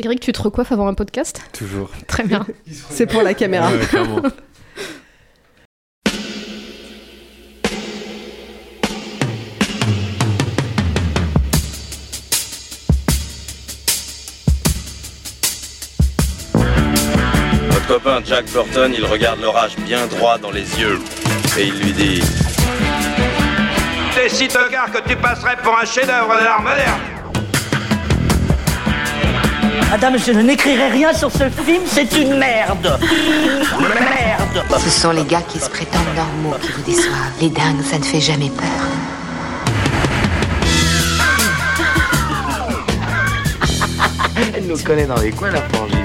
Eric, tu te recoiffes avant un podcast Toujours. Très bien. C'est pour la caméra. Ouais, clairement. Votre copain Jack Burton, il regarde l'orage bien droit dans les yeux et il lui dit T'es si tocard que tu passerais pour un chef-d'œuvre de l'art moderne. Madame, je n'écrirai rien sur ce film, c'est une merde Merde Ce sont les gars qui se prétendent normaux qui vous déçoivent. Les dingues, ça ne fait jamais peur. Elle nous connaît dans les coins, la frangine.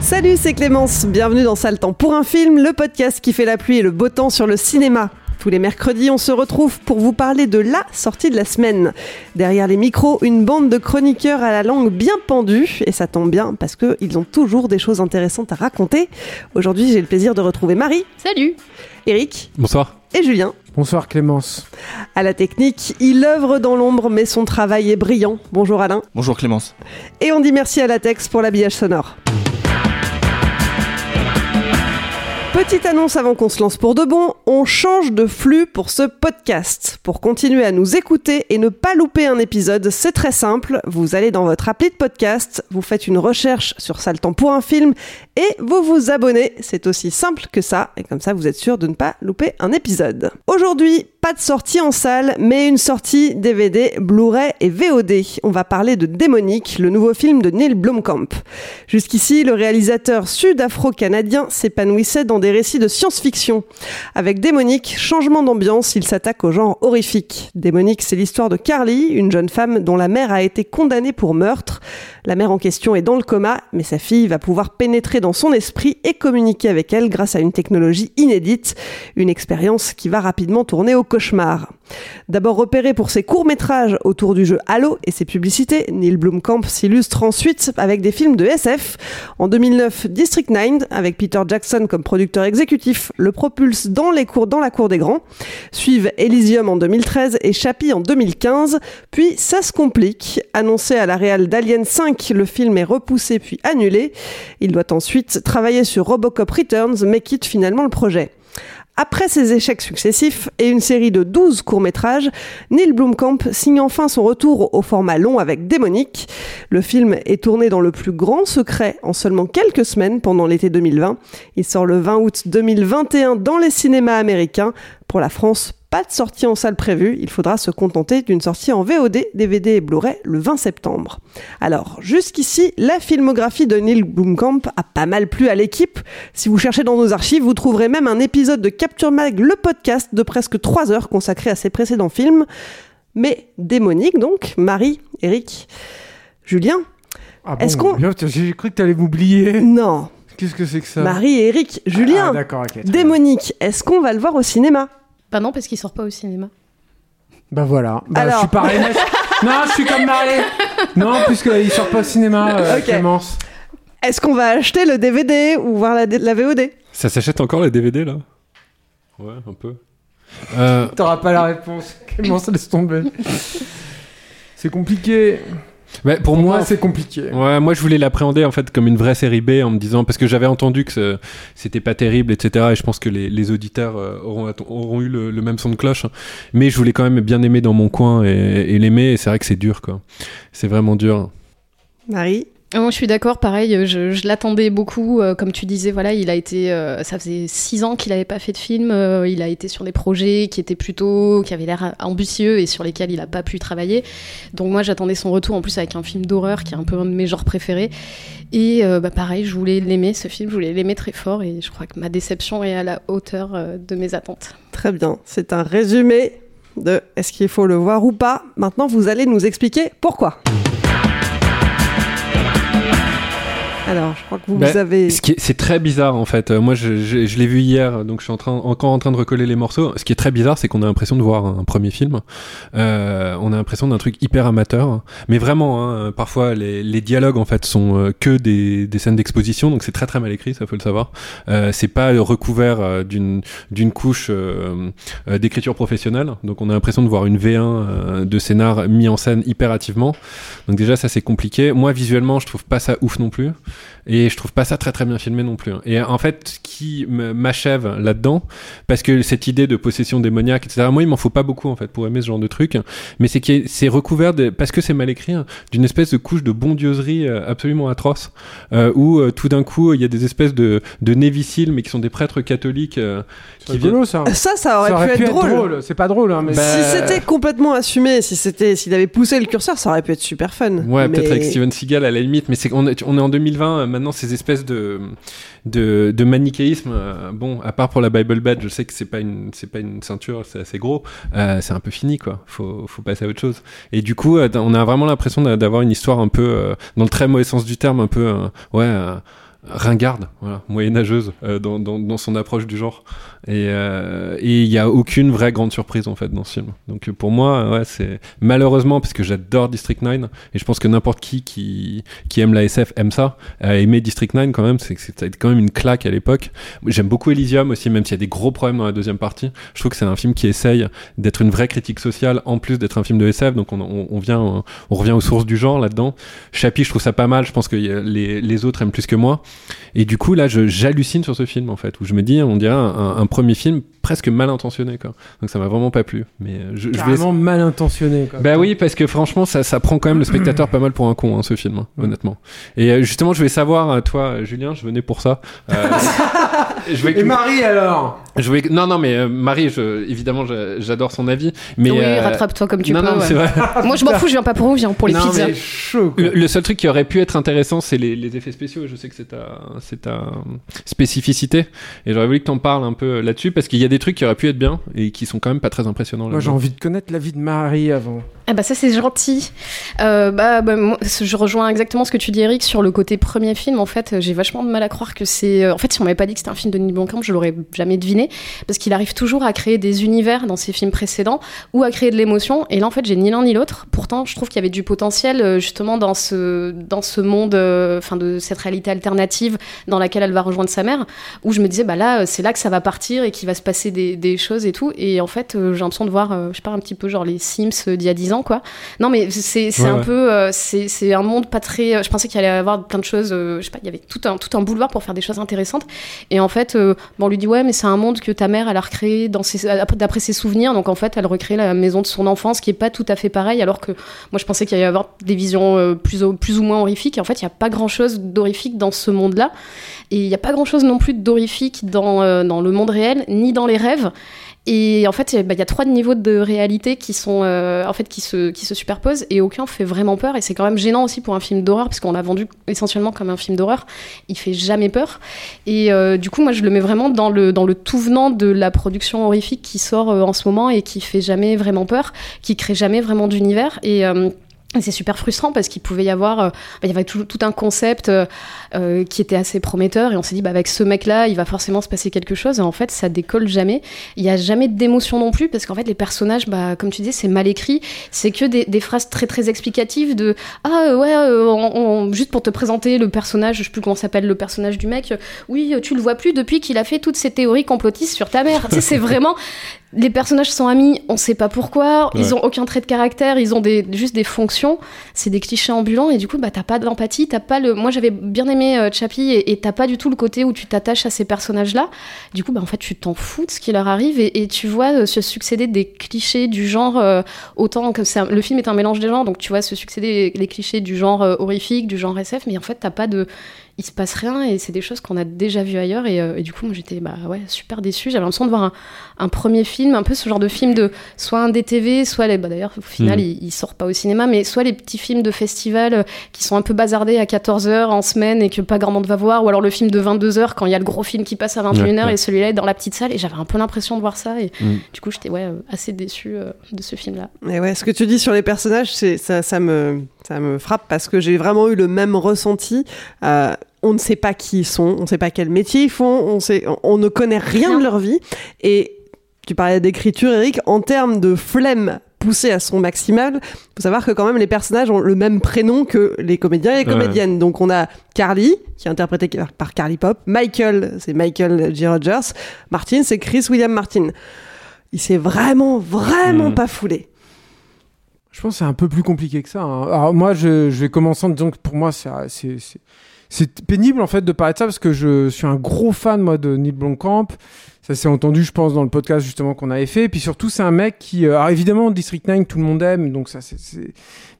Salut, c'est Clémence. Bienvenue dans Sale Temps pour un film, le podcast qui fait la pluie et le beau temps sur le cinéma. Tous les mercredis, on se retrouve pour vous parler de la sortie de la semaine. Derrière les micros, une bande de chroniqueurs à la langue bien pendue, et ça tombe bien parce qu'ils ont toujours des choses intéressantes à raconter. Aujourd'hui, j'ai le plaisir de retrouver Marie, Salut Eric Bonsoir. et Julien. Bonsoir Clémence. À la technique, il œuvre dans l'ombre, mais son travail est brillant. Bonjour Alain. Bonjour Clémence. Et on dit merci à Latex pour l'habillage sonore. Petite annonce avant qu'on se lance pour de bon, on change de flux pour ce podcast. Pour continuer à nous écouter et ne pas louper un épisode, c'est très simple. Vous allez dans votre appli de podcast, vous faites une recherche sur Temps pour un film et vous vous abonnez. C'est aussi simple que ça et comme ça vous êtes sûr de ne pas louper un épisode. Aujourd'hui, pas de sortie en salle, mais une sortie DVD, Blu-ray et VOD. On va parler de Démonique, le nouveau film de Neil Blomkamp. Jusqu'ici, le réalisateur sud-afro-canadien s'épanouissait dans des récits de science-fiction. Avec Démonique, changement d'ambiance, il s'attaque au genre horrifique. Démonique, c'est l'histoire de Carly, une jeune femme dont la mère a été condamnée pour meurtre. La mère en question est dans le coma, mais sa fille va pouvoir pénétrer dans son esprit et communiquer avec elle grâce à une technologie inédite, une expérience qui va rapidement tourner au D'abord repéré pour ses courts-métrages autour du jeu Halo et ses publicités, Neil Blomkamp s'illustre ensuite avec des films de SF. En 2009, District 9, avec Peter Jackson comme producteur exécutif, le propulse dans, dans la cour des grands. Suivent Elysium en 2013 et Chappie en 2015. Puis ça se complique. Annoncé à la réal d'Alien 5, le film est repoussé puis annulé. Il doit ensuite travailler sur Robocop Returns, mais quitte finalement le projet. Après ses échecs successifs et une série de 12 courts-métrages, Neil Blomkamp signe enfin son retour au format long avec Démonique. Le film est tourné dans le plus grand secret en seulement quelques semaines pendant l'été 2020. Il sort le 20 août 2021 dans les cinémas américains. Pour la France, pas de sortie en salle prévue, il faudra se contenter d'une sortie en VOD, DVD et Blu-ray le 20 septembre. Alors, jusqu'ici, la filmographie de Neil Blomkamp a pas mal plu à l'équipe. Si vous cherchez dans nos archives, vous trouverez même un épisode de Capture Mag, le podcast de presque 3 heures consacré à ses précédents films. Mais démonique donc, Marie, Eric, Julien. Ah Est-ce qu'on- J'ai cru que t'allais m'oublier. Non, Qu'est-ce que c'est que ça? Marie Eric, Julien. Ah, d'accord. Démonique, est-ce qu'on va le voir au cinéma? Bah non, parce qu'il sort pas au cinéma. Bah voilà. Bah, Alors. Je suis pareil. non, je suis comme Marie. Non, puisqu'il sort pas au cinéma, euh. Clémence. Est-ce qu'on va acheter le DVD ou voir la, la VOD Ça s'achète encore les DVD là? Ouais, un peu. Euh, T'auras pas la réponse. Clémence, laisse tomber. C'est compliqué. Bah, pour Pour moi, moi, c'est compliqué. Ouais, moi je voulais l'appréhender en fait comme une vraie série B en me disant parce que j'avais entendu que ce- c'était pas terrible etc et je pense que les, les auditeurs euh, auront, eu le, le même son de cloche mais je voulais quand même bien aimer dans mon coin et, et l'aimer et c'est vrai que c'est dur quoi. C'est vraiment dur. Marie? Moi, je suis d'accord. Pareil, euh, je, l'attendais beaucoup. euh, comme tu disais, voilà, il a été. euh, ça faisait six ans qu'il n'avait pas fait de film. il a été sur des projets qui étaient plutôt, qui avaient l'air ambitieux et sur lesquels il n'a pas pu travailler. Donc moi, j'attendais son retour en plus avec un film d'horreur qui est un peu un de mes genres préférés. Et bah, pareil, je voulais l'aimer ce film. Je voulais l'aimer très fort et je crois que ma déception est à la hauteur de mes attentes. Très bien, c'est un résumé de Est-ce qu'il faut le voir ou pas Maintenant, vous allez nous expliquer pourquoi. Alors, je crois que vous, Bah, vous avez. ce C'est très bizarre en fait. Euh, moi, je, je- je l'ai vu hier, donc je suis en train, encore en train de recoller les morceaux. Ce qui est très bizarre, c'est qu'on a l'impression de voir un, premier film. Euh, on a l'impression d'un truc hyper amateur, mais vraiment. Hein, parfois, les, les dialogues en fait sont euh, que des, des scènes d'exposition, donc c'est très très mal écrit, ça faut le savoir. Euh, c'est pas recouvert euh, d'une d'une couche euh, d'écriture professionnelle, donc on a l'impression de voir une V1 euh, de scénar mis en scène hyper hâtivement. Donc déjà, ça c'est compliqué. Moi, visuellement, je trouve pas ça ouf non plus. Et je trouve pas ça très très bien filmé non plus. hein. Et en fait, ce qui m'achève là-dedans, parce que cette idée de possession démoniaque, etc., moi il m'en faut pas beaucoup en fait pour aimer ce genre de truc, mais c'est que c'est recouvert, de- parce que c'est mal écrit, hein, d'une espèce de couche de bondieuserie euh, absolument atroce, euh, où euh, tout d'un coup il y a des espèces de, de néviciles, mais qui sont des prêtres catholiques euh, C'est qui viennent. rigolo, ça. Ça, ça aurait, pu, être drôle. C'est pas drôle, hein, mais. Bah, Si c'était complètement assumé, si c'était, s'il avait poussé le curseur, ça aurait pu être super fun. Ouais, Mais- peut-être avec Steven Seagal à la limite, mais c'est on est, on est en 2020 euh, maintenant ces espèces de de, de manichéisme. euh, bon, à part pour la Bible Bad, je sais que c'est pas une c'est pas une ceinture, c'est assez gros. euh, c'est un peu fini quoi. Faut faut passer à autre chose. Et du coup, on a vraiment l'impression d'a- d'avoir une histoire un peu dans le très mauvais sens du terme, un peu ouais. ringarde, voilà, moyenâgeuse dans, dans son approche du genre. Et euh, et il y a aucune vraie grande surprise en fait dans ce film. Donc euh, pour moi, ouais, c'est malheureusement parce que j'adore District 9 et je pense que n'importe qui qui aime la SF aime ça. A aimé District 9 quand même, c'est quand même une claque à l'époque. J'aime beaucoup Elysium aussi, même s'il y a des gros problèmes dans la deuxième partie. Je trouve que c'est un film qui essaye d'être une vraie critique sociale en plus d'être un film de SF. Donc on, on, on vient, on, on revient aux sources du genre là-dedans. Chappie, je trouve ça pas mal. Je pense que les, autres aiment plus que moi. Et du coup, là, j'hallucine sur ce film, en fait, où je me dis, on dirait un premier film presque mal intentionné, quoi. Donc ça m'a vraiment pas plu. Mais euh, je, je vais. Mal intentionné. Quoi. Bah oui, parce que franchement, ça, ça prend quand même le spectateur pas mal pour un con, hein, ce film, hein, honnêtement. Et euh, justement, je vais savoir, euh, toi, Julien, je venais pour ça. Euh, je que Et Marie alors? Je que- Non, non, mais euh, Marie, je, évidemment, j'adore son avis. Mais, oui, euh, rattrape-toi comme tu non, peux. non, ouais. c'est vrai. Moi, je m'en fous, je viens pas pour vous, je viens pour les Non, pizzas. mais chaud. quoi. Le, le seul truc qui aurait pu être intéressant, c'est les, les effets spéciaux. Je sais que c'est ta, c'est ta spécificité. Et j'aurais voulu que t'en parles un peu là-dessus, parce qu'il y a des trucs qui auraient pu être bien et qui sont quand même pas très impressionnants. Moi j'ai envie de connaître la vie de Marie avant. Ah bah ça c'est gentil. Euh, bah, bah, moi, je rejoins exactement ce que tu dis Eric sur le côté premier film. En fait, j'ai vachement de mal à croire que c'est. En fait, si on m'avait pas dit que c'était un film de Denis Blomkamp, je l'aurais jamais deviné parce qu'il arrive toujours à créer des univers dans ses films précédents ou à créer de l'émotion. Et là, en fait, j'ai ni l'un ni l'autre. Pourtant, je trouve qu'il y avait du potentiel euh, justement dans ce dans ce monde, euh, enfin de cette réalité alternative dans laquelle elle va rejoindre sa mère. Où je me disais bah là, euh, c'est là que ça va partir et qu'il va se passer des, choses et tout. Et en fait, euh, j'ai l'impression de voir, euh, je sais pas, un petit peu genre les Sims euh, d'il y a 10 ans quoi. Non mais c'est Ouais, un ouais. peu euh, c'est un monde pas très. Je pensais qu'il allait y avoir plein de choses. euh, je sais pas, il y avait tout un tout un boulevard pour faire des choses intéressantes. Et en fait, euh, bon, on lui dit ouais, mais c'est un monde que ta mère elle a recréé ses d'après ses souvenirs. Donc en fait, elle recrée la maison de son enfance qui est pas tout à fait pareil. Alors que moi, je pensais qu'il allait y avoir des visions euh, plus ou, plus ou moins horrifiques. Et en fait, il y a pas grand chose d'horrifique dans ce monde-là. Et il y a pas grand chose non plus d'horrifique dans euh, dans le monde réel ni dans les rêves. Et en fait, bah, il y a trois niveaux de réalité qui sont euh, en fait qui se qui se superposent et aucun fait vraiment peur. Et c'est quand même gênant aussi pour un film d'horreur parce qu'on l'a vendu essentiellement comme un film d'horreur. Il fait jamais peur. Et euh, du coup, moi, je le mets vraiment dans le dans le tout venant de la production horrifique qui sort euh, en ce moment et qui fait jamais vraiment peur, qui crée jamais vraiment d'univers. Et euh, c'est super frustrant parce qu'il pouvait y avoir, euh, bah, il y avait tout, tout un concept euh, euh, qui était assez prometteur et on s'est dit bah avec ce mec-là il va forcément se passer quelque chose et en fait ça décolle jamais. Il y a jamais d'émotion non plus parce qu'en fait les personnages bah comme tu dis c'est mal écrit, c'est que des, des phrases très très explicatives de ah ouais euh, on- on- juste pour te présenter le personnage, je sais plus comment s'appelle le personnage du mec, oui tu le vois plus depuis qu'il a fait toutes ces théories complotistes sur ta mère. tu sais c'est vraiment les personnages sont amis, on sait pas pourquoi, Ouais. ils ont aucun trait de caractère, ils ont des, juste des fonctions, c'est des clichés ambulants et du coup bah t'as pas d'empathie, t'as pas le. Moi j'avais bien aimé euh, Chappie et t'as pas du tout le côté où tu t'attaches à ces personnages-là. Du coup bah en fait tu t'en fous de ce qui leur arrive et, tu vois euh, se succéder des clichés du genre euh, autant que le film est un mélange des genres donc tu vois se succéder les, les clichés du genre euh, horrifique, du genre SF, mais en fait t'as pas de il se passe rien et c'est des choses qu'on a déjà vues ailleurs. Et, euh, et du coup, moi j'étais bah, ouais, super déçue. J'avais l'impression de voir un, un premier film, un peu ce genre de film de soit un DTV, soit les. Bah, D'ailleurs, au final, Mm. il, il sort pas au cinéma, mais soit les petits films de festival euh, qui sont un peu bazardés à 14h en semaine et que pas grand monde va voir, ou alors le film de 22h quand il y a le gros film qui passe à 21h Ouais, ouais. et celui-là est dans la petite salle. Et j'avais un peu l'impression de voir ça. Et Mm. du coup, j'étais ouais, euh, assez déçue euh, de ce film-là. Et ouais, ce que tu dis sur les personnages, c'est ça, ça me ça me frappe parce que j'ai vraiment eu le même ressenti. Euh, on ne sait pas qui ils sont, on ne sait pas quel métier ils font, on sait, on, on ne connaît rien, Rien. de leur vie. Et tu parlais d'écriture, Eric, en termes de flemme poussée à son maximal, faut savoir que quand même les personnages ont le même prénom que les comédiens et les Ouais. comédiennes. Donc on a Carly, qui est interprétée par- Carly Pop, Michael, c'est Michael G. Rogers, Martin, c'est Chris William Martin. Il s'est vraiment, vraiment Mm. pas foulé. Je pense que c'est un peu plus compliqué que ça. hein. Alors moi, je, je vais commencer en disant que pour moi, c'est- c'est pénible en fait de parler de ça parce que je suis un gros fan moi de Neil Blomkamp. Ça s'est entendu, je pense, dans le podcast justement qu'on avait fait. Et puis surtout, c'est un mec qui, euh, alors évidemment, District 9, tout le monde aime, donc ça, c'est.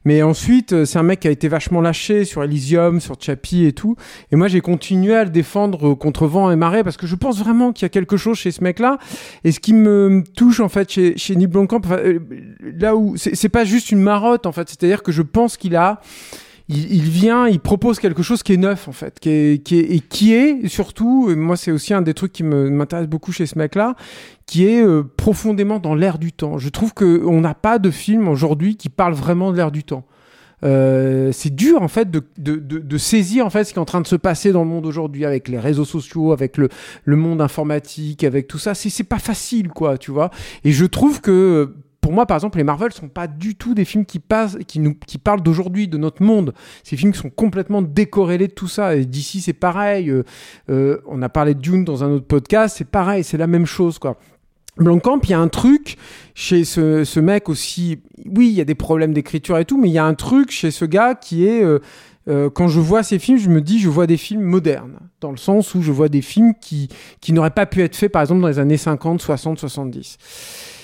Mais ensuite, euh, c'est un mec qui a été vachement lâché sur Elysium, sur Chappie et tout. Et moi, j'ai continué à le défendre contre vent et marée parce que je pense vraiment qu'il y a quelque chose chez ce mec-là. Et ce qui me touche en fait chez, chez Neil Blomkamp, enfin, euh, là où c'est pas juste une marotte en fait, c'est-à-dire que je pense qu'il a il, vient, il propose quelque chose qui est neuf en fait, qui est, qui est, et qui est surtout, et moi c'est aussi un des trucs qui m'intéresse beaucoup chez ce mec-là, qui est euh, profondément dans l'air du temps. Je trouve que on n'a pas de film aujourd'hui qui parle vraiment de l'air du temps. Euh, c'est dur en fait de, saisir en fait ce qui est en train de se passer dans le monde aujourd'hui avec les réseaux sociaux, avec le, le monde informatique, avec tout ça. C'est pas facile quoi, tu vois. Et je trouve que pour moi, par exemple, les Marvel sont pas du tout des films qui parlent d'aujourd'hui, de notre monde. Ces films sont complètement décorrélés de tout ça. Et d'ici, c'est pareil. Euh, euh, on a parlé de Dune dans un autre podcast, c'est pareil, c'est la même chose, quoi. Blancamp, il y a un truc chez ce, mec aussi. Oui, il y a des problèmes d'écriture et tout, mais il y a un truc chez ce gars qui est. euh, quand je vois ces films, je me dis, je vois des films modernes, dans le sens où je vois des films qui, qui n'auraient pas pu être faits, par exemple, dans les années 50, 60, 70.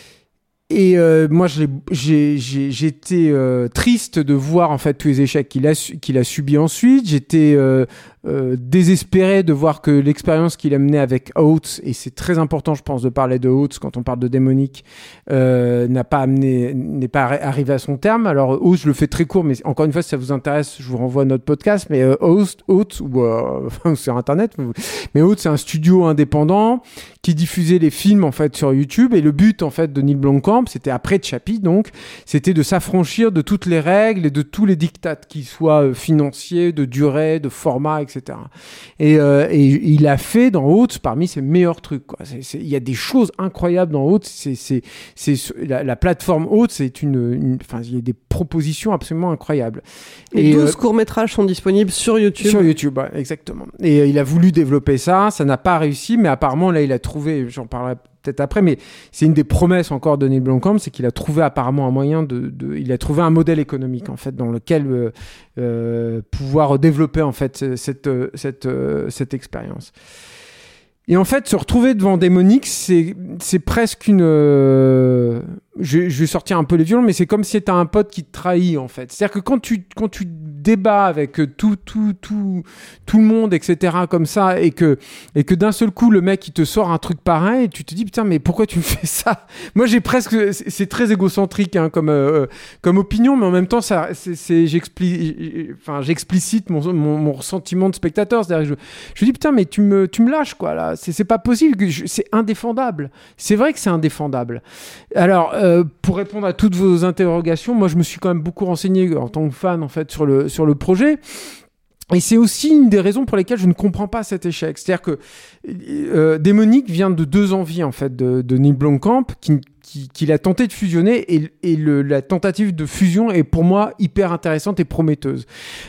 Et euh, moi, j'étais euh, triste de voir en fait tous les échecs qu'il a, qu'il subis ensuite. J'étais euh, euh, désespéré de voir que l'expérience qu'il a menée avec Oates, et c'est très important, je pense, de parler de Oates quand on parle de démonique, euh, n'a pas amené, n'est pas arri- arrivé à son terme. Alors Oates, je le fais très court, mais encore une fois, si ça vous intéresse, je vous renvoie à notre podcast. Mais euh, Oates, ou euh, sur Internet, mais Oates, c'est un studio indépendant qui diffusait les films en fait sur YouTube. Et le but en fait de Neil Blomkamp, c'était après Chappie, donc, c'était de s'affranchir de toutes les règles et de tous les dictats, qu'ils soient financiers, de durée, de format, etc. Et, euh, et il a fait dans Oates parmi ses meilleurs trucs. Quoi. C'est- c'est- Il y a des choses incroyables dans Oates. C'est, c'est, c'est la, la plateforme Oates, c'est une, enfin, il y a des propositions absolument incroyables. Et, 12 euh, courts-métrages sont disponibles sur YouTube. sur YouTube, ouais, exactement. Et euh, il a voulu développer ça, ça n'a pas réussi, mais apparemment là il a trouvé, j'en parlerai peut-être après, mais c'est une des promesses encore de Neil Blomkamp, c'est qu'il a trouvé apparemment un moyen de, il a trouvé un modèle économique en fait dans lequel euh, euh, pouvoir développer en fait cette euh, cette cette expérience. Et en fait, se retrouver devant Démonique, c'est presque une. je, je vais sortir un peu les violons, mais c'est comme si c'était un pote qui te trahit en fait. C'est-à-dire que quand tu quand tu débats avec tout tout tout tout le monde, etc. comme ça, et que et que d'un seul coup le mec il te sort un truc pareil, et tu te dis putain mais pourquoi tu me fais ça? Moi j'ai presque c'est très égocentrique hein, comme euh, comme opinion, mais en même temps ça j'explicite mon, mon mon ressentiment de spectateur. C'est-à-dire je je dis putain mais tu me tu me lâches quoi là, c'est pas possible, c'est indéfendable. C'est vrai que c'est indéfendable. Alors, euh, pour répondre à toutes vos interrogations, moi je me suis quand même beaucoup renseigné en tant que fan en fait sur le, sur le projet. Et c'est aussi une des raisons pour lesquelles je ne comprends pas cet échec. C'est-à-dire que euh, Démonique vient de deux envies en fait de, de Neil Blomkamp qui qui- qu'il a tenté de fusionner et, la tentative de fusion est pour moi hyper intéressante et prometteuse.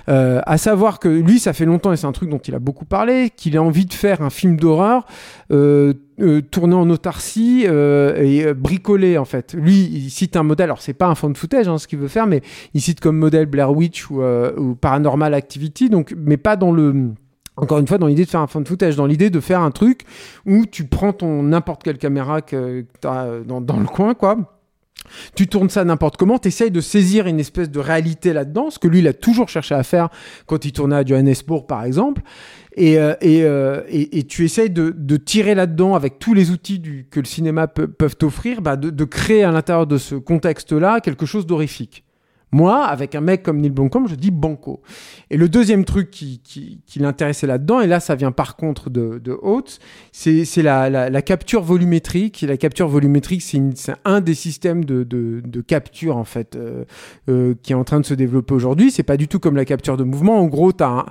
Euh, à savoir que lui, ça fait longtemps et c'est un truc dont il a beaucoup parlé, qu'il a envie de faire un film d'horreur euh, euh, tourné en autarcie euh, et bricolé en fait. Lui, il cite un modèle. Alors c'est pas un fond de footage hein, ce qu'il veut faire, mais il cite comme modèle Blair Witch ou, ou Paranormal Activity, mais pas dans le encore une fois, dans l'idée de faire un de footage, dans l'idée de faire un truc où tu prends ton n'importe quelle caméra que tu dans, dans le coin, quoi, tu tournes ça n'importe comment, tu essayes de saisir une espèce de réalité là-dedans, ce que lui, il a toujours cherché à faire quand il tournait à Johannesburg, par exemple. Et, euh, euh, et, et, tu essayes de, de tirer là-dedans, avec tous les outils que le cinéma peut, peuvent t'offrir, bah de, de, créer à l'intérieur de ce contexte-là quelque chose d'horrifique. Moi, avec un mec comme Neil Blomkamp, je dis banco. Et le deuxième truc qui, l'intéressait là-dedans, et là ça vient par contre de, de Haute, c'est, la, la, capture volumétrique. La capture volumétrique, c'est, un des systèmes de, capture en fait euh, euh, qui est en train de se développer aujourd'hui. C'est pas du tout comme la capture de mouvement. En gros, tu as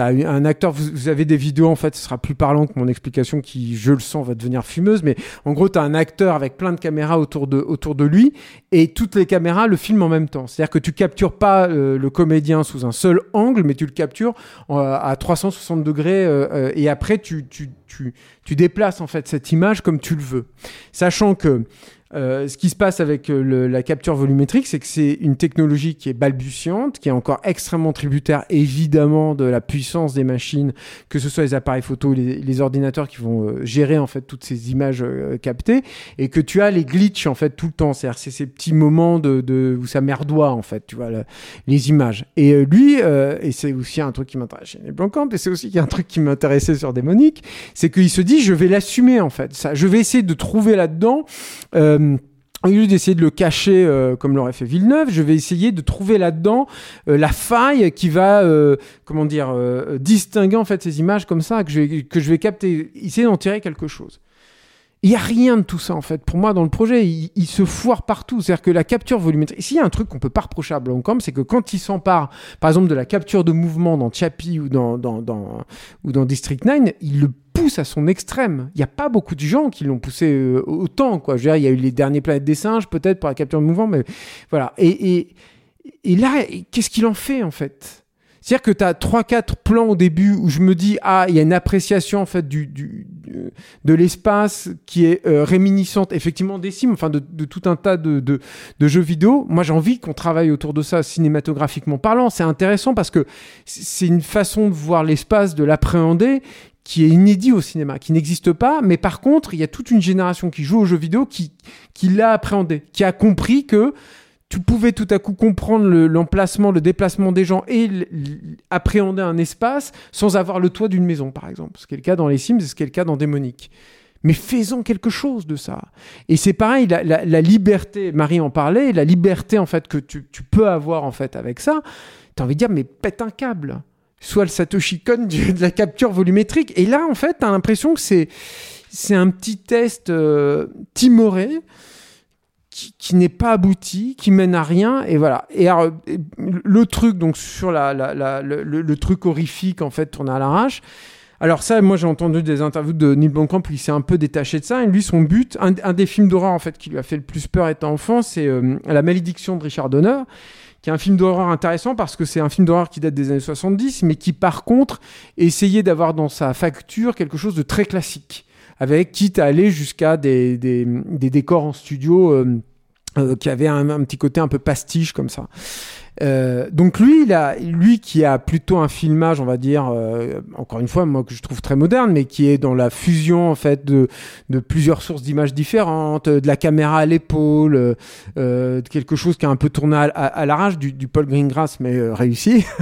T'as un acteur, vous, avez des vidéos en fait, ce sera plus parlant que mon explication qui, je le sens, va devenir fumeuse, mais en gros, t'as un acteur avec plein de caméras autour de, autour de lui et toutes les caméras le filment en même temps. C'est-à-dire que tu captures pas euh, le comédien sous un seul angle, mais tu le captures euh, à 360 degrés euh, et après tu, tu, tu, tu déplaces en fait cette image comme tu le veux. Sachant que euh, ce qui se passe avec euh, le, la capture volumétrique, c'est que c'est une technologie qui est balbutiante, qui est encore extrêmement tributaire évidemment de la puissance des machines, que ce soit les appareils photo, les, les ordinateurs qui vont euh, gérer en fait toutes ces images captées, et que tu as les glitches en fait tout le temps. C'est-à-dire c'est ces petits moments de, de où ça merdoit en fait, tu vois les images. Et lui, et c'est aussi un truc qui m'intéresse chez les Blancamp, et c'est aussi un truc qui m'intéressait sur Démonique, c'est qu'il se dit je vais l'assumer en fait. Ça, je vais essayer de trouver là-dedans. Euh, au lieu d'essayer de le cacher euh, comme l'aurait fait Villeneuve, je vais essayer de trouver là-dedans euh, la faille qui va, euh, comment dire, distinguer en fait ces images comme ça que je vais, capter, essayer d'en tirer quelque chose. Il n'y a rien de tout ça en fait. Pour moi, dans le projet, il, se foire partout. C'est-à-dire que la capture volumétrique. S'il y a un truc qu'on peut pas reprocher à Blancombe, c'est que quand il s'empare, par exemple, de la capture de mouvement dans Chappie ou dans, ou dans District 9, il le à son extrême. Il n'y a pas beaucoup de gens qui l'ont poussé euh, autant. Quoi. Je veux dire, il y a eu les derniers planètes des singes, peut-être, pour la capture de mouvement, mais voilà. Et, et, et là, qu'est-ce qu'il en fait en fait? C'est-à-dire que tu as 3-4 plans au début où je me dis, ah, il y a une appréciation en fait du, de l'espace qui est euh, réminiscente effectivement des Sims, enfin de, de tout un tas de, de, de jeux vidéo. Moi j'ai envie qu'on travaille autour de ça cinématographiquement parlant. C'est intéressant parce que c'est une façon de voir l'espace, de l'appréhender qui est inédit au cinéma, qui n'existe pas, mais par contre, il y a toute une génération qui joue aux jeux vidéo qui, qui l'a appréhendé, qui a compris que tu pouvais tout à coup comprendre l'emplacement, le, déplacement des gens et appréhender un espace sans avoir le toit d'une maison, par exemple. Ce qui est le cas dans les Sims et ce qui est le cas dans Démonique. Mais faisons quelque chose de ça. Et c'est pareil, la, la, liberté, Marie en parlait, la liberté en fait que tu, tu peux avoir en fait avec ça, tu as envie de dire mais pète un câble. Soit le Satoshi Kon de la capture volumétrique. Et là en fait, tu as l'impression que c'est c'est un petit test euh, timoré qui, qui n'est pas abouti, qui mène à rien, et voilà. Et alors, le truc, donc, sur la, le, truc horrifique, en fait, tourné à l'arrache. Alors ça, moi j'ai entendu des interviews de Neil Blomkamp, il s'est un peu détaché de ça. Et lui, son but, un, un des films d'horreur en fait qui lui a fait le plus peur étant enfant, c'est euh, La malédiction de Richard Donner, qui est un film d'horreur intéressant parce que c'est un film d'horreur qui date des années 70, mais qui par contre essayait d'avoir dans sa facture quelque chose de très classique, avec quitte à aller jusqu'à des, des, décors en studio. Euh, euh, qui avait un, un, petit côté un peu pastiche comme ça. Euh, donc lui, il a, lui qui a plutôt un filmage, on va dire, euh, encore une fois, moi que je trouve très moderne, mais qui est dans la fusion en fait de, de plusieurs sources d'images différentes, de la caméra à l'épaule, euh, de quelque chose qui a un peu tourné à, à, à l'arrache, du, du, Paul Greengrass, mais euh, réussi.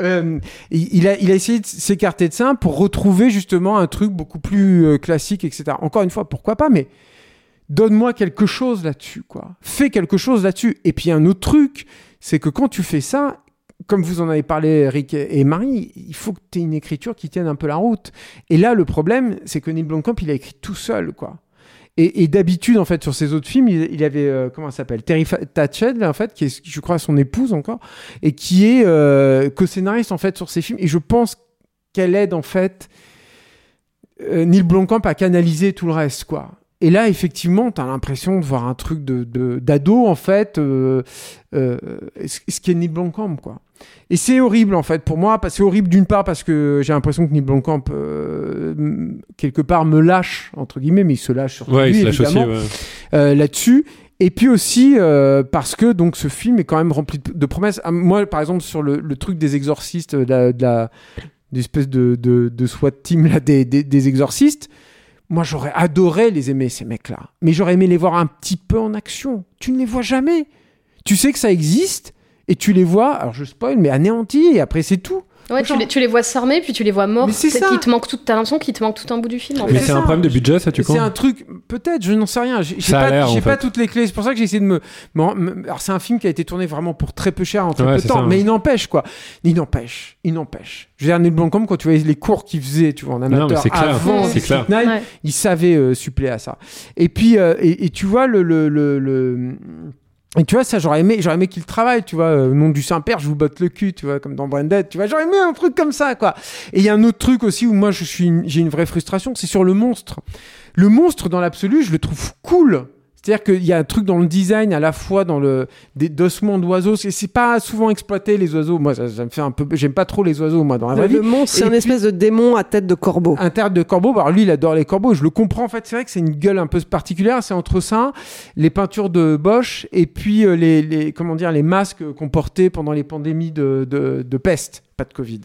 Euh, il, a, il a essayé de s'écarter de ça pour retrouver justement un truc beaucoup plus classique, etc. Encore une fois, pourquoi pas, mais donne-moi quelque chose là-dessus, quoi. Fais quelque chose là-dessus. Et puis un autre truc, c'est que quand tu fais ça, comme vous en avez parlé, Eric et Marie, il faut que tu aies une écriture qui tienne un peu la route. Et là, le problème, c'est que Neil Blomkamp, il a écrit tout seul, quoi. Et, d'habitude, en fait, sur ses autres films, il, il avait, euh, comment ça s'appelle Terry Tatchell, en fait, qui est, je crois, son épouse encore, et qui est euh, co-scénariste, en fait, sur ses films. Et je pense qu'elle aide, en fait, euh, Neil Blomkamp à canaliser tout le reste, quoi. Et là, effectivement, tu as l'impression de voir un truc de d'ado, en fait, euh, euh, ce qui est Neil Blomkamp, quoi. Et c'est horrible, en fait, pour moi. C'est horrible d'une part parce que j'ai l'impression que Neil Blomkamp, euh, quelque part, me lâche, entre guillemets, mais il se lâche sur ouais, lui, il se lâche évidemment, aussi, ouais. euh, là-dessus. Et puis aussi euh, parce que donc ce film est quand même rempli de, de promesses. Ah, moi, par exemple, sur le, le truc des exorcistes, de la, de la d'espèce de, de, de SWAT team là, des, des, des exorcistes, Moi, j'aurais adoré les aimer, ces mecs-là. Mais j'aurais aimé les voir un petit peu en action. Tu ne les vois jamais. Tu sais que ça existe et tu les vois, alors je spoil, mais anéantis et après c'est tout. Ouais, tu les, tu les vois s'armer, puis tu les vois morts. C'est ça. qu'il te manque tout, t'as l'impression qu'il te manque tout un bout du film. En Mais c'est un problème de budget, ça, tu C'est crois un truc, peut-être, je n'en sais rien. J'ai pas, pas fait. toutes les clés. C'est pour ça que j'ai essayé de me. Alors, c'est un film qui a été tourné vraiment pour très peu cher en très Ouais, peu de c'est temps. ça, mais ouais. il n'empêche, quoi. Il n'empêche. Il n'empêche. Je veux dire, Neil Blomkamp, quand tu voyais les cours qu'il faisait, tu vois, en Non, amateur c'est clair. avant C'est clair. 9, Ouais. il savait euh, suppléer à ça. Et puis, euh, et, et tu vois, le. le, le, le- et tu vois, ça, j'aurais aimé, j'aurais aimé qu'il travaille, tu vois, euh, au nom du Saint-Père, je vous botte le cul, tu vois, comme dans Branded, tu vois, j'aurais aimé un truc comme ça, quoi. Et il y a un autre truc aussi où moi, je suis, j'ai une vraie frustration, c'est sur le monstre. Le monstre, dans l'absolu, je le trouve cool. C'est-à-dire qu'il y a un truc dans le design, à la fois dans le des d'ossements d'oiseaux. C'est c'est pas souvent exploité les oiseaux. Moi, ça, ça me fait un peu. J'aime pas trop les oiseaux, moi, dans la vraie vie. Le monstre, c'est un espèce de démon à tête de corbeau. un terre de corbeau. Bah, Alors lui, il adore les corbeaux. Je le comprends. En fait, c'est vrai que c'est une gueule un peu particulière. C'est entre ça, les peintures de Bosch et puis euh, les, les comment dire les masques qu'on portait pendant les pandémies de, de, de peste. Pas de Covid.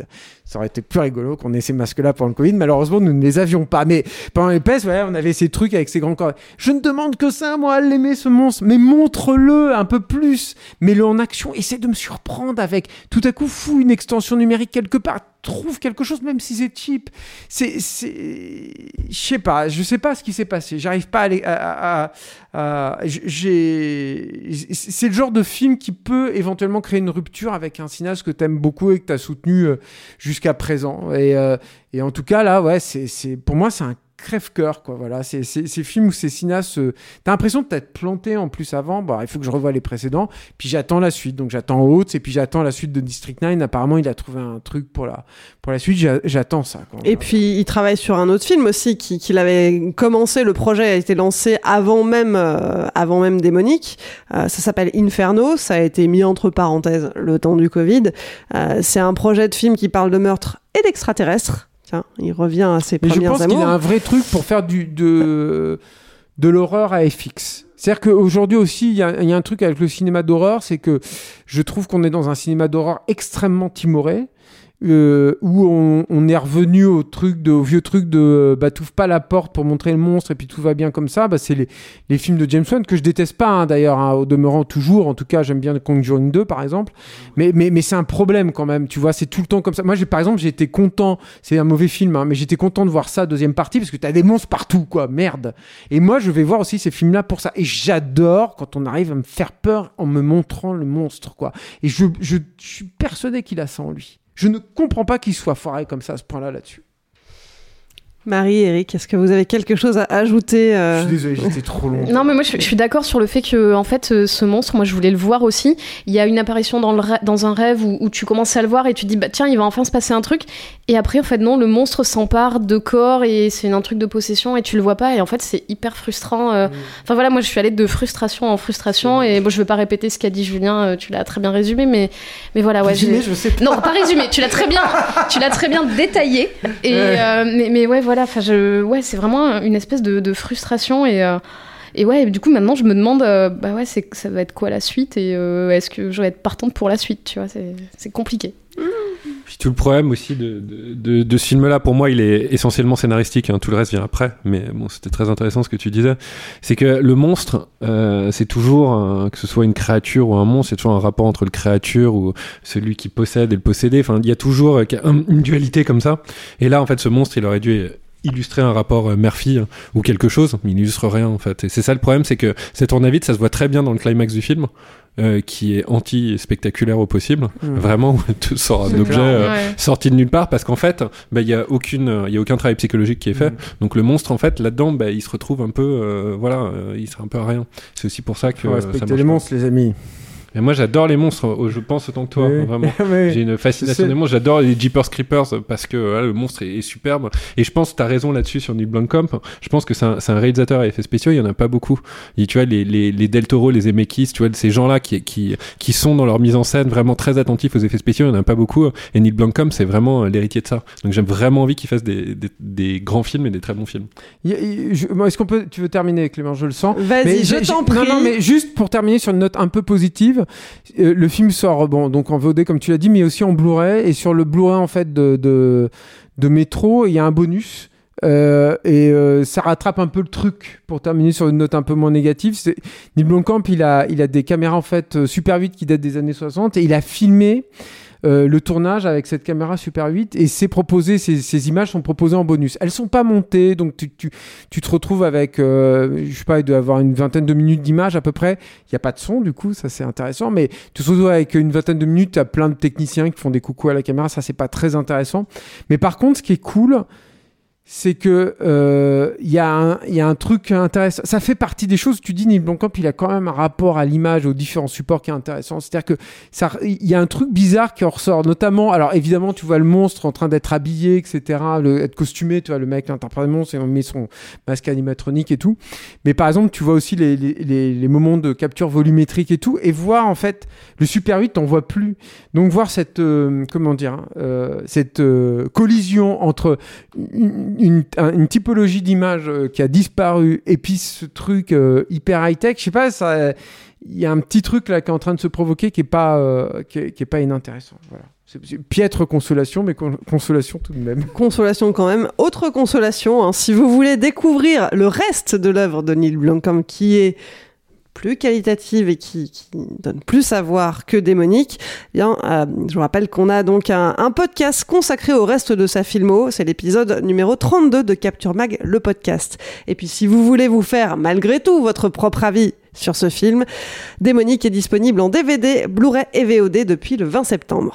Ça aurait été plus rigolo qu'on ait ces masques-là pendant le Covid. Malheureusement, nous ne les avions pas. Mais pendant les pestes, ouais, on avait ces trucs avec ces grands corps. Je ne demande que ça, moi, à l'aimer, ce monstre. Mais montre-le un peu plus. Mets-le en action. Essaie de me surprendre avec. Tout à coup, fous une extension numérique quelque part. Trouve quelque chose, même si c'est cheap. C'est, c'est, je sais pas, je sais pas ce qui s'est passé. J'arrive pas à, à, à- à- j'ai, c'est le genre de film qui peut éventuellement créer une rupture avec un cinéaste que t'aimes beaucoup et que t'as soutenu euh, jusqu'à présent. Et, euh, et en tout cas là, ouais, c'est, c'est, pour moi, c'est un crève-cœur, quoi. Voilà, c'est, ces films où ces cinéastes, euh, t'as l'impression de t'être planté en plus avant. Bah, il faut que je revoie les précédents. Puis j'attends la suite. Donc j'attends Haute et puis j'attends la suite de District 9. Apparemment, il a trouvé un truc pour la, pour la suite. J'a- J'attends ça. Quoi. Et puis il travaille sur un autre film aussi qui qu'il avait commencé. Le projet a été lancé avant même euh, avant même Démonique. Euh, ça s'appelle Inferno. Ça a été mis entre parenthèses le temps du Covid. Euh, c'est un projet de film qui parle de meurtre et d'extraterrestres. Tiens, il revient à ses Mais je pense qu'il a un vrai truc pour faire du, de, de l'horreur à FX. C'est-à-dire qu'aujourd'hui aussi, il y, a, il y a un truc avec le cinéma d'horreur, c'est que je trouve qu'on est dans un cinéma d'horreur extrêmement timoré. Euh, où on, on est revenu au truc de, au vieux truc de euh, bah t'ouvres pas la porte pour montrer le monstre et puis tout va bien comme ça. Bah c'est les, les films de James Wan que je déteste pas hein, d'ailleurs hein, au demeurant toujours. En tout cas j'aime bien Conjuring 2 par exemple. Mais mais, mais c'est un problème quand même tu vois c'est tout le temps comme ça. Moi j'ai par exemple j'ai été content c'est un mauvais film hein, mais j'étais content de voir ça deuxième partie parce que t'as des monstres partout quoi merde. Et moi je vais voir aussi ces films là pour ça. Et j'adore quand on arrive à me faire peur en me montrant le monstre quoi. Et je, je, je suis persuadé qu'il a ça en lui je ne comprends pas qu'il soit foiré comme ça à ce point-là là-dessus. Marie, Eric, est-ce que vous avez quelque chose à ajouter euh, Je suis désolé, j'étais trop long. Non, mais moi je, je suis d'accord sur le fait que en fait euh, ce monstre, moi je voulais le voir aussi. Il y a une apparition dans, le dans un rêve où, où tu commences à le voir et tu te dis bah tiens il va enfin se passer un truc. Et après en fait non, le monstre s'empare de corps et c'est un truc de possession et tu le vois pas et en fait c'est hyper frustrant. euh. Enfin voilà, moi je suis allée de frustration en frustration et bon je vais pas répéter ce qu'a dit Julien, tu l'as très bien résumé, mais mais voilà ouais. Résumé, je sais pas. Non, pas résumé. Tu l'as très bien, tu l'as très bien détaillé. Et Ouais. euh, mais, mais ouais, voilà. Enfin, je, ouais, c'est vraiment une espèce de, de frustration et. euh, et ouais, du coup, maintenant, je me demande, euh, bah ouais, ça va être quoi la suite et euh, est-ce que je vais être partante pour la suite, tu vois, c'est, compliqué. Puis tout le problème aussi de, de, de, de ce film-là, pour moi, il est essentiellement scénaristique. hein. Tout le reste vient après. Mais bon, c'était très intéressant ce que tu disais. C'est que le monstre, c'est toujours, que ce soit une créature ou un monstre, c'est toujours un rapport entre le créature ou celui qui possède et le possédé. Enfin, il y a toujours un- une dualité comme ça. Et là, en fait, ce monstre, il aurait dû illustrer un rapport euh, mère-fille hein, ou quelque chose, mais il n'illustre rien en fait. Et c'est ça le problème, c'est que cette tourne-vite, ça se voit très bien dans le climax du film, euh, qui est anti-spectaculaire au possible. Mm. Vraiment, où tout sort un objet euh, Ouais. sorti de nulle part, parce qu'en fait, bah, il y a aucune, euh, il y a aucun travail psychologique qui est fait. Mm. Donc le monstre, en fait, là-dedans, bah, il se retrouve un peu, euh, voilà, euh, il sera un peu à rien. C'est aussi pour ça que Faut ça respecter marche les pas. monstres, les amis. Et moi, j'adore les monstres. euh, Je pense autant que toi, Oui. vraiment. J'ai une fascination des monstres. J'adore les Jeepers Creepers parce que voilà, le monstre est, est superbe. Et je pense que tu as raison là-dessus sur Neil Blomkamp. Je pense que c'est un, c'est un réalisateur à effets spéciaux. Il y en a pas beaucoup. Et tu vois, les, les, les Del Toro, les Zemeckis, tu vois, ces gens-là qui, qui, qui sont dans leur mise en scène vraiment très attentifs aux effets spéciaux, il y en a pas beaucoup. Et Neil Blomkamp, c'est vraiment euh, l'héritier de ça. Donc j'ai vraiment envie qu'il fasse des, des, des grands films et des très bons films. Y- y- je- moi, Est-ce qu'on peut. Tu veux terminer, Clément? Je le sens. Vas-y, Mais je j'ai- t'en j'ai- prie. Non, non, mais juste pour terminer sur une note un peu positive, euh, le film sort donc en VOD comme tu l'as dit, mais aussi en Blu-ray. Et sur le Blu-ray en fait de, de, de Métro, il y a un bonus. Euh, et euh, ça rattrape un peu le truc pour terminer sur une note un peu moins négative. C'est Neil Blomkamp, il a, il a des caméras en fait Super 8 qui datent des années 60 et il a filmé euh, le tournage avec cette caméra Super 8 et c'est proposé, ces, ces, images sont proposées en bonus. Elles sont pas montées, donc tu, tu, tu te retrouves avec, euh, je sais pas, il doit avoir une vingtaine de minutes d'image à peu près. Il y a pas de son du coup, ça c'est intéressant, mais tu te retrouves avec une vingtaine de minutes, tu as plein de techniciens qui font des coucous à la caméra, ça c'est pas très intéressant. Mais par contre, ce qui est cool, c'est que il euh, y, y, a un truc intéressant. Ça fait partie des choses. Tu dis Neil Blomkamp, il a quand même un rapport à l'image, aux différents supports qui est intéressant. C'est-à-dire que il y a un truc bizarre qui en ressort, notamment. Alors évidemment, tu vois le monstre en train d'être habillé, etc., le, être costumé. Tu vois le mec l'interprète le monstre et on met son masque animatronique et tout. Mais par exemple, tu vois aussi les, les, les, les moments de capture volumétrique et tout, et voir en fait le Super 8, t'en vois plus. Donc voir cette euh, comment dire, hein, euh, cette euh, collision entre une, une, typologie d'image euh, qui a disparu et puis ce truc euh, hyper high tech, je sais pas, il y a un petit truc là qui est en train de se provoquer qui est pas, euh, qui est, pas inintéressant. Voilà. Piètre consolation, mais con consolation tout de même. Consolation quand même. Autre consolation, hein, si vous voulez découvrir le reste de l'œuvre de Neil Blomkamp, qui est plus qualitative et qui, donne plus à voir que démonique, eh euh, je vous rappelle qu'on a donc un, un, podcast consacré au reste de sa filmo. C'est l'épisode numéro 32 de Capture Mag, le podcast. Et puis, si vous voulez vous faire, malgré tout, votre propre avis sur ce film, Démonique est disponible en DVD, Blu-ray et VOD depuis le 20 septembre.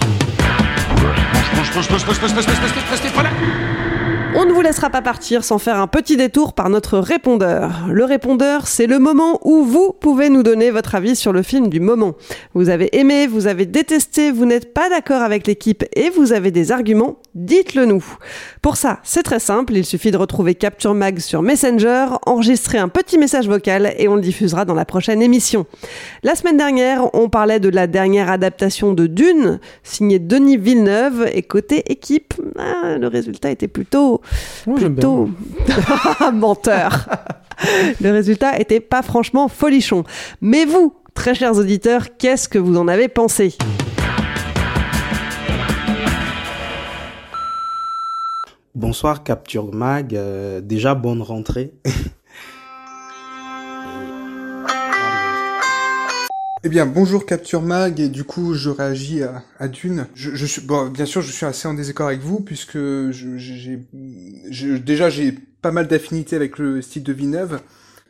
On ne vous laissera pas partir sans faire un petit détour par notre répondeur. Le répondeur, c'est le moment où vous pouvez nous donner votre avis sur le film du moment. Vous avez aimé, vous avez détesté, vous n'êtes pas d'accord avec l'équipe et vous avez des arguments, dites-le nous. Pour ça, c'est très simple, il suffit de retrouver Capture Mag sur Messenger, enregistrer un petit message vocal et on le diffusera dans la prochaine émission. La semaine dernière, on parlait de la dernière adaptation de Dune, signée Denis Villeneuve et côté équipe, ah, le résultat était plutôt Moi, plutôt menteur. Le résultat était pas franchement folichon. Mais vous, très chers auditeurs, qu'est-ce que vous en avez pensé? Bonsoir Capture Mag, euh, déjà bonne rentrée. Eh bien, bonjour Capture Mag, et du coup, je réagis à, à Dune. Je, je, suis, bon, bien sûr, je suis assez en désaccord avec vous, puisque j'ai, déjà, j'ai pas mal d'affinités avec le style de Villeneuve,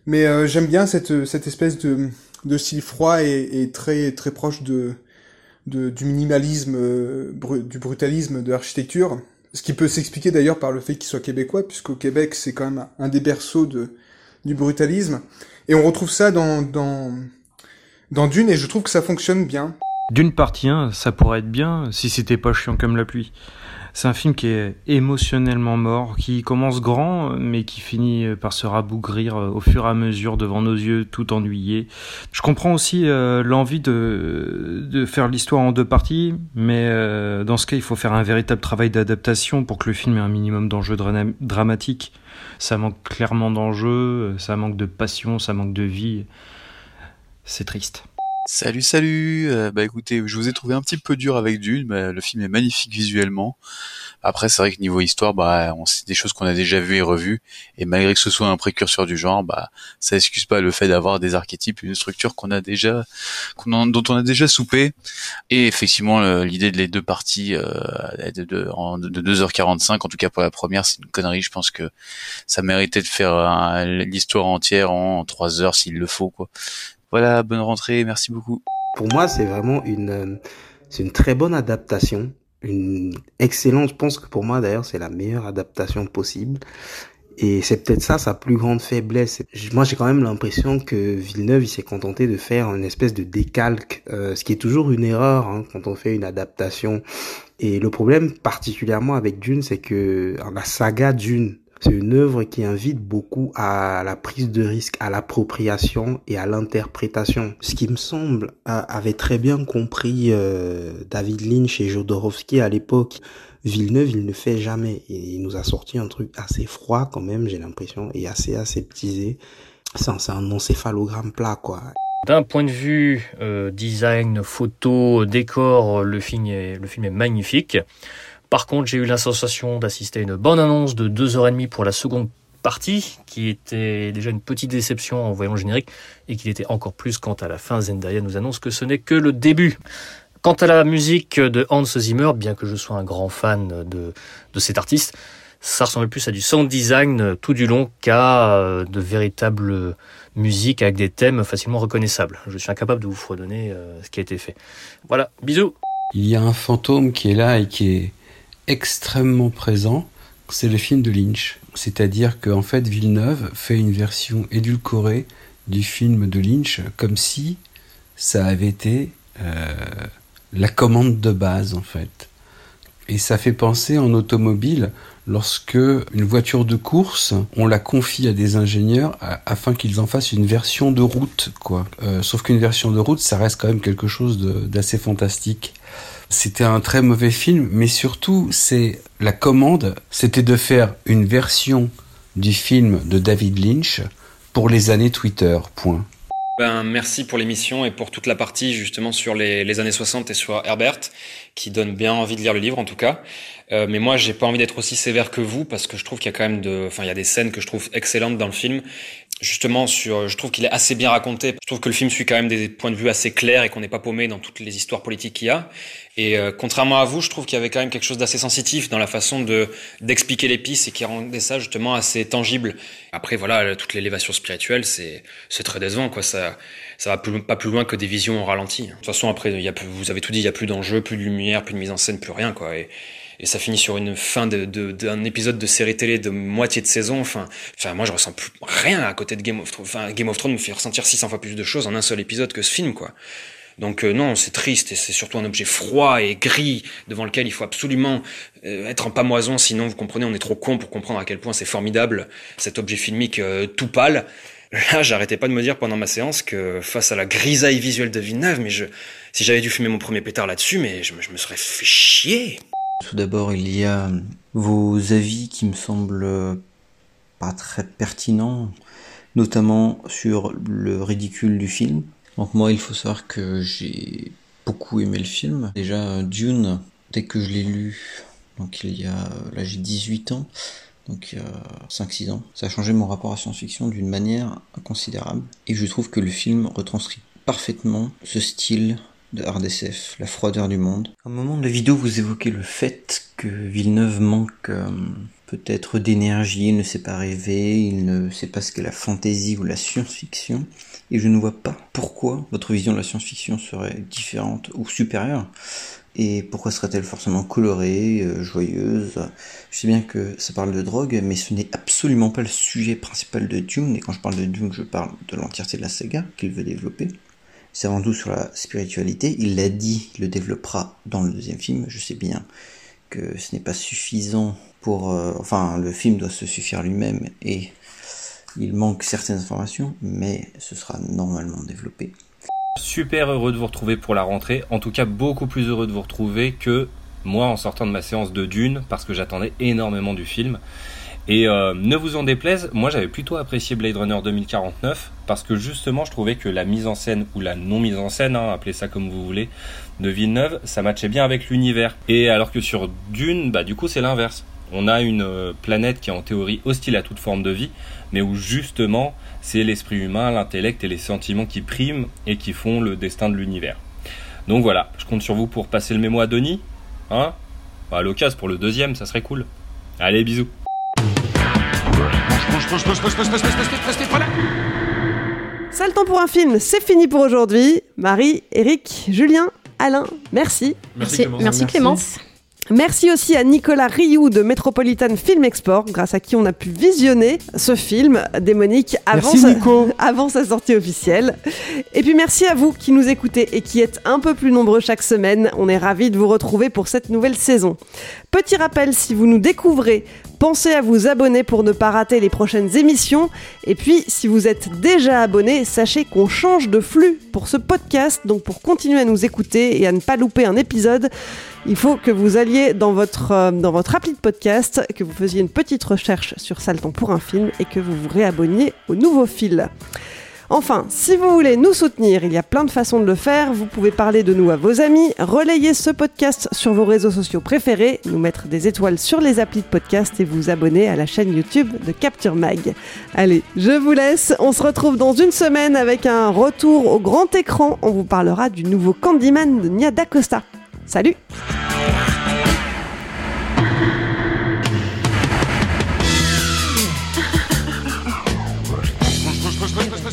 mais euh, j'aime bien cette, cette espèce de, de style froid et, et très, très proche de, de du minimalisme, euh, du brutalisme de l'architecture. Ce qui peut s'expliquer d'ailleurs par le fait qu'il soit québécois, puisqu'au Québec, c'est quand même un des berceaux de, du brutalisme. Et on retrouve ça dans, dans, dans Dune et je trouve que ça fonctionne bien. D'une partie 1, ça pourrait être bien si c'était pas chiant comme la pluie. C'est un film qui est émotionnellement mort, qui commence grand, mais qui finit par se rabougrir au fur et à mesure devant nos yeux, tout ennuyé. Je comprends aussi euh, l'envie de, faire l'histoire en deux parties, mais euh, dans ce cas, il faut faire un véritable travail d'adaptation pour que le film ait un minimum d'enjeux dra dramatiques. Ça manque clairement d'enjeux, ça manque de passion, ça manque de vie. C'est triste. Salut, salut. Euh, bah écoutez, je vous ai trouvé un petit peu dur avec Dune. mais le film est magnifique visuellement. Après, c'est vrai que niveau histoire, bah, on c'est des choses qu'on a déjà vues et revues. Et malgré que ce soit un précurseur du genre, bah, ça excuse pas le fait d'avoir des archétypes, une structure qu'on a déjà, dont on a déjà soupé. Et effectivement, l'idée de les deux parties euh, de, de, en, de 2h45, en tout cas pour la première, c'est une connerie. Je pense que ça méritait de faire l'histoire entière en 3 heures s'il le faut, quoi. Voilà, bonne rentrée, merci beaucoup. Pour moi, c'est vraiment une, c'est une très bonne adaptation, une excellente. Je pense que pour moi, d'ailleurs, c'est la meilleure adaptation possible. Et c'est peut-être ça sa plus grande faiblesse. Moi, j'ai quand même l'impression que Villeneuve, il s'est contenté de faire une espèce de décalque, euh, ce qui est toujours une erreur hein, quand on fait une adaptation. Et le problème, particulièrement avec Dune, c'est que la saga Dune, c'est une œuvre qui invite beaucoup à la prise de risque, à l'appropriation et à l'interprétation. Ce qui me semble avait très bien compris euh, David Lynch et Jodorowsky à l'époque. Villeneuve, il ne fait jamais. Et il nous a sorti un truc assez froid quand même, j'ai l'impression, et assez aseptisé. C'est un encéphalogramme plat, quoi. D'un point de vue euh, design, photo, décor, le film est, le film est magnifique. Par contre, j'ai eu la sensation d'assister à une bonne annonce de 2h30 pour la seconde partie, qui était déjà une petite déception en voyant le générique, et qui était encore plus quand à la fin Zendaya nous annonce que ce n'est que le début. Quant à la musique de Hans Zimmer, bien que je sois un grand fan de, de cet artiste, ça ressemblait plus à du sound design tout du long qu'à euh, de véritables musiques avec des thèmes facilement reconnaissables. Je suis incapable de vous fredonner euh, ce qui a été fait. Voilà, bisous Il y a un fantôme qui est là et qui est extrêmement présent, c'est le film de Lynch. C'est-à-dire qu'en fait, Villeneuve fait une version édulcorée du film de Lynch, comme si ça avait été euh, la commande de base, en fait. Et ça fait penser en automobile lorsque une voiture de course, on la confie à des ingénieurs afin qu'ils en fassent une version de route, quoi. Euh, sauf qu'une version de route, ça reste quand même quelque chose d'assez fantastique. C'était un très mauvais film, mais surtout, c'est la commande, c'était de faire une version du film de David Lynch pour les années Twitter. Point. Ben, merci pour l'émission et pour toute la partie justement sur les, années 60 et sur Herbert, qui donne bien envie de lire le livre en tout cas. Euh, mais moi, j'ai pas envie d'être aussi sévère que vous parce que je trouve qu'il y a quand même de, enfin, il y a des scènes que je trouve excellentes dans le film justement sur je trouve qu'il est assez bien raconté. Je trouve que le film suit quand même des points de vue assez clairs et qu'on n'est pas paumé dans toutes les histoires politiques qu'il y a. Et euh, contrairement à vous je trouve qu'il y avait quand même quelque chose d'assez sensitif dans la façon de d'expliquer l'épice et qui rendait ça justement assez tangible. Après voilà toute l'élévation spirituelle c'est c'est très décevant quoi. Ça ça va plus, pas plus loin que des visions en de toute façon après il y a vous avez tout dit il y a plus d'enjeux plus de lumière plus de mise en scène plus rien quoi et ça finit sur une fin d'un de, d'un épisode de série télé de moitié de saison. Enfin, enfin, moi je ressens plus rien à côté de Game of Thrones. Enfin, Game of Thrones me fait ressentir 600 fois plus de choses en un seul épisode que ce film, quoi. Donc euh, non, c'est triste et c'est surtout un objet froid et gris devant lequel il faut absolument euh, être en pamoison, sinon vous comprenez, on est trop con pour comprendre à quel point c'est formidable cet objet filmique euh, tout pâle. Là, j'arrêtais pas de me dire pendant ma séance que face à la grisaille visuelle de Villeneuve, mais je, si j'avais dû fumer mon premier pétard là-dessus, mais je, je me serais fait chier. Tout d'abord, il y a vos avis qui me semblent pas très pertinents, notamment sur le ridicule du film. Donc moi, il faut savoir que j'ai beaucoup aimé le film. Déjà, Dune, dès que je l'ai lu, donc il y a, là j'ai 18 ans, donc il y a 5-6 ans, ça a changé mon rapport à science-fiction d'une manière inconsidérable. Et je trouve que le film retranscrit parfaitement ce style de RDSF, la froideur du monde. Un moment de la vidéo, vous évoquez le fait que Villeneuve manque euh, peut-être d'énergie, il ne sait pas rêver, il ne sait pas ce qu'est la fantaisie ou la science-fiction, et je ne vois pas pourquoi votre vision de la science-fiction serait différente ou supérieure. Et pourquoi serait-elle forcément colorée, euh, joyeuse? Je sais bien que ça parle de drogue, mais ce n'est absolument pas le sujet principal de Dune. Et quand je parle de Dune, je parle de l'entièreté de la saga qu'il veut développer c'est avant tout sur la spiritualité. Il l'a dit, il le développera dans le deuxième film. Je sais bien que ce n'est pas suffisant pour... Euh, enfin, le film doit se suffire lui-même et il manque certaines informations, mais ce sera normalement développé. Super heureux de vous retrouver pour la rentrée. En tout cas, beaucoup plus heureux de vous retrouver que moi en sortant de ma séance de Dune, parce que j'attendais énormément du film. Et euh, ne vous en déplaise, moi j'avais plutôt apprécié Blade Runner 2049 parce que justement je trouvais que la mise en scène ou la non mise en scène, hein, appelez ça comme vous voulez, de Villeneuve, ça matchait bien avec l'univers. Et alors que sur Dune, bah du coup c'est l'inverse. On a une euh, planète qui est en théorie hostile à toute forme de vie, mais où justement c'est l'esprit humain, l'intellect et les sentiments qui priment et qui font le destin de l'univers. Donc voilà, je compte sur vous pour passer le mémo à Denis, hein? Bah, À l'occasion pour le deuxième, ça serait cool. Allez, bisous ça le temps pour un film, c'est fini pour aujourd'hui. Marie, Eric, Julien, Alain, merci. Merci, Clémence. Merci, Clémence. Merci aussi à Nicolas Rioux de Metropolitan Film Export, grâce à qui on a pu visionner ce film démonique avant, merci, sa, avant sa sortie officielle. Et puis merci à vous qui nous écoutez et qui êtes un peu plus nombreux chaque semaine. On est ravis de vous retrouver pour cette nouvelle saison. Petit rappel, si vous nous découvrez, pensez à vous abonner pour ne pas rater les prochaines émissions. Et puis, si vous êtes déjà abonné, sachez qu'on change de flux pour ce podcast. Donc pour continuer à nous écouter et à ne pas louper un épisode, il faut que vous alliez dans votre, euh, appli de podcast, que vous faisiez une petite recherche sur Salton pour un film et que vous vous réabonniez au nouveau fil. Enfin, si vous voulez nous soutenir, il y a plein de façons de le faire. Vous pouvez parler de nous à vos amis, relayer ce podcast sur vos réseaux sociaux préférés, nous mettre des étoiles sur les applis de podcast et vous abonner à la chaîne YouTube de Capture Mag. Allez, je vous laisse. On se retrouve dans une semaine avec un retour au grand écran. On vous parlera du nouveau Candyman de Nia D'Acosta. Salut!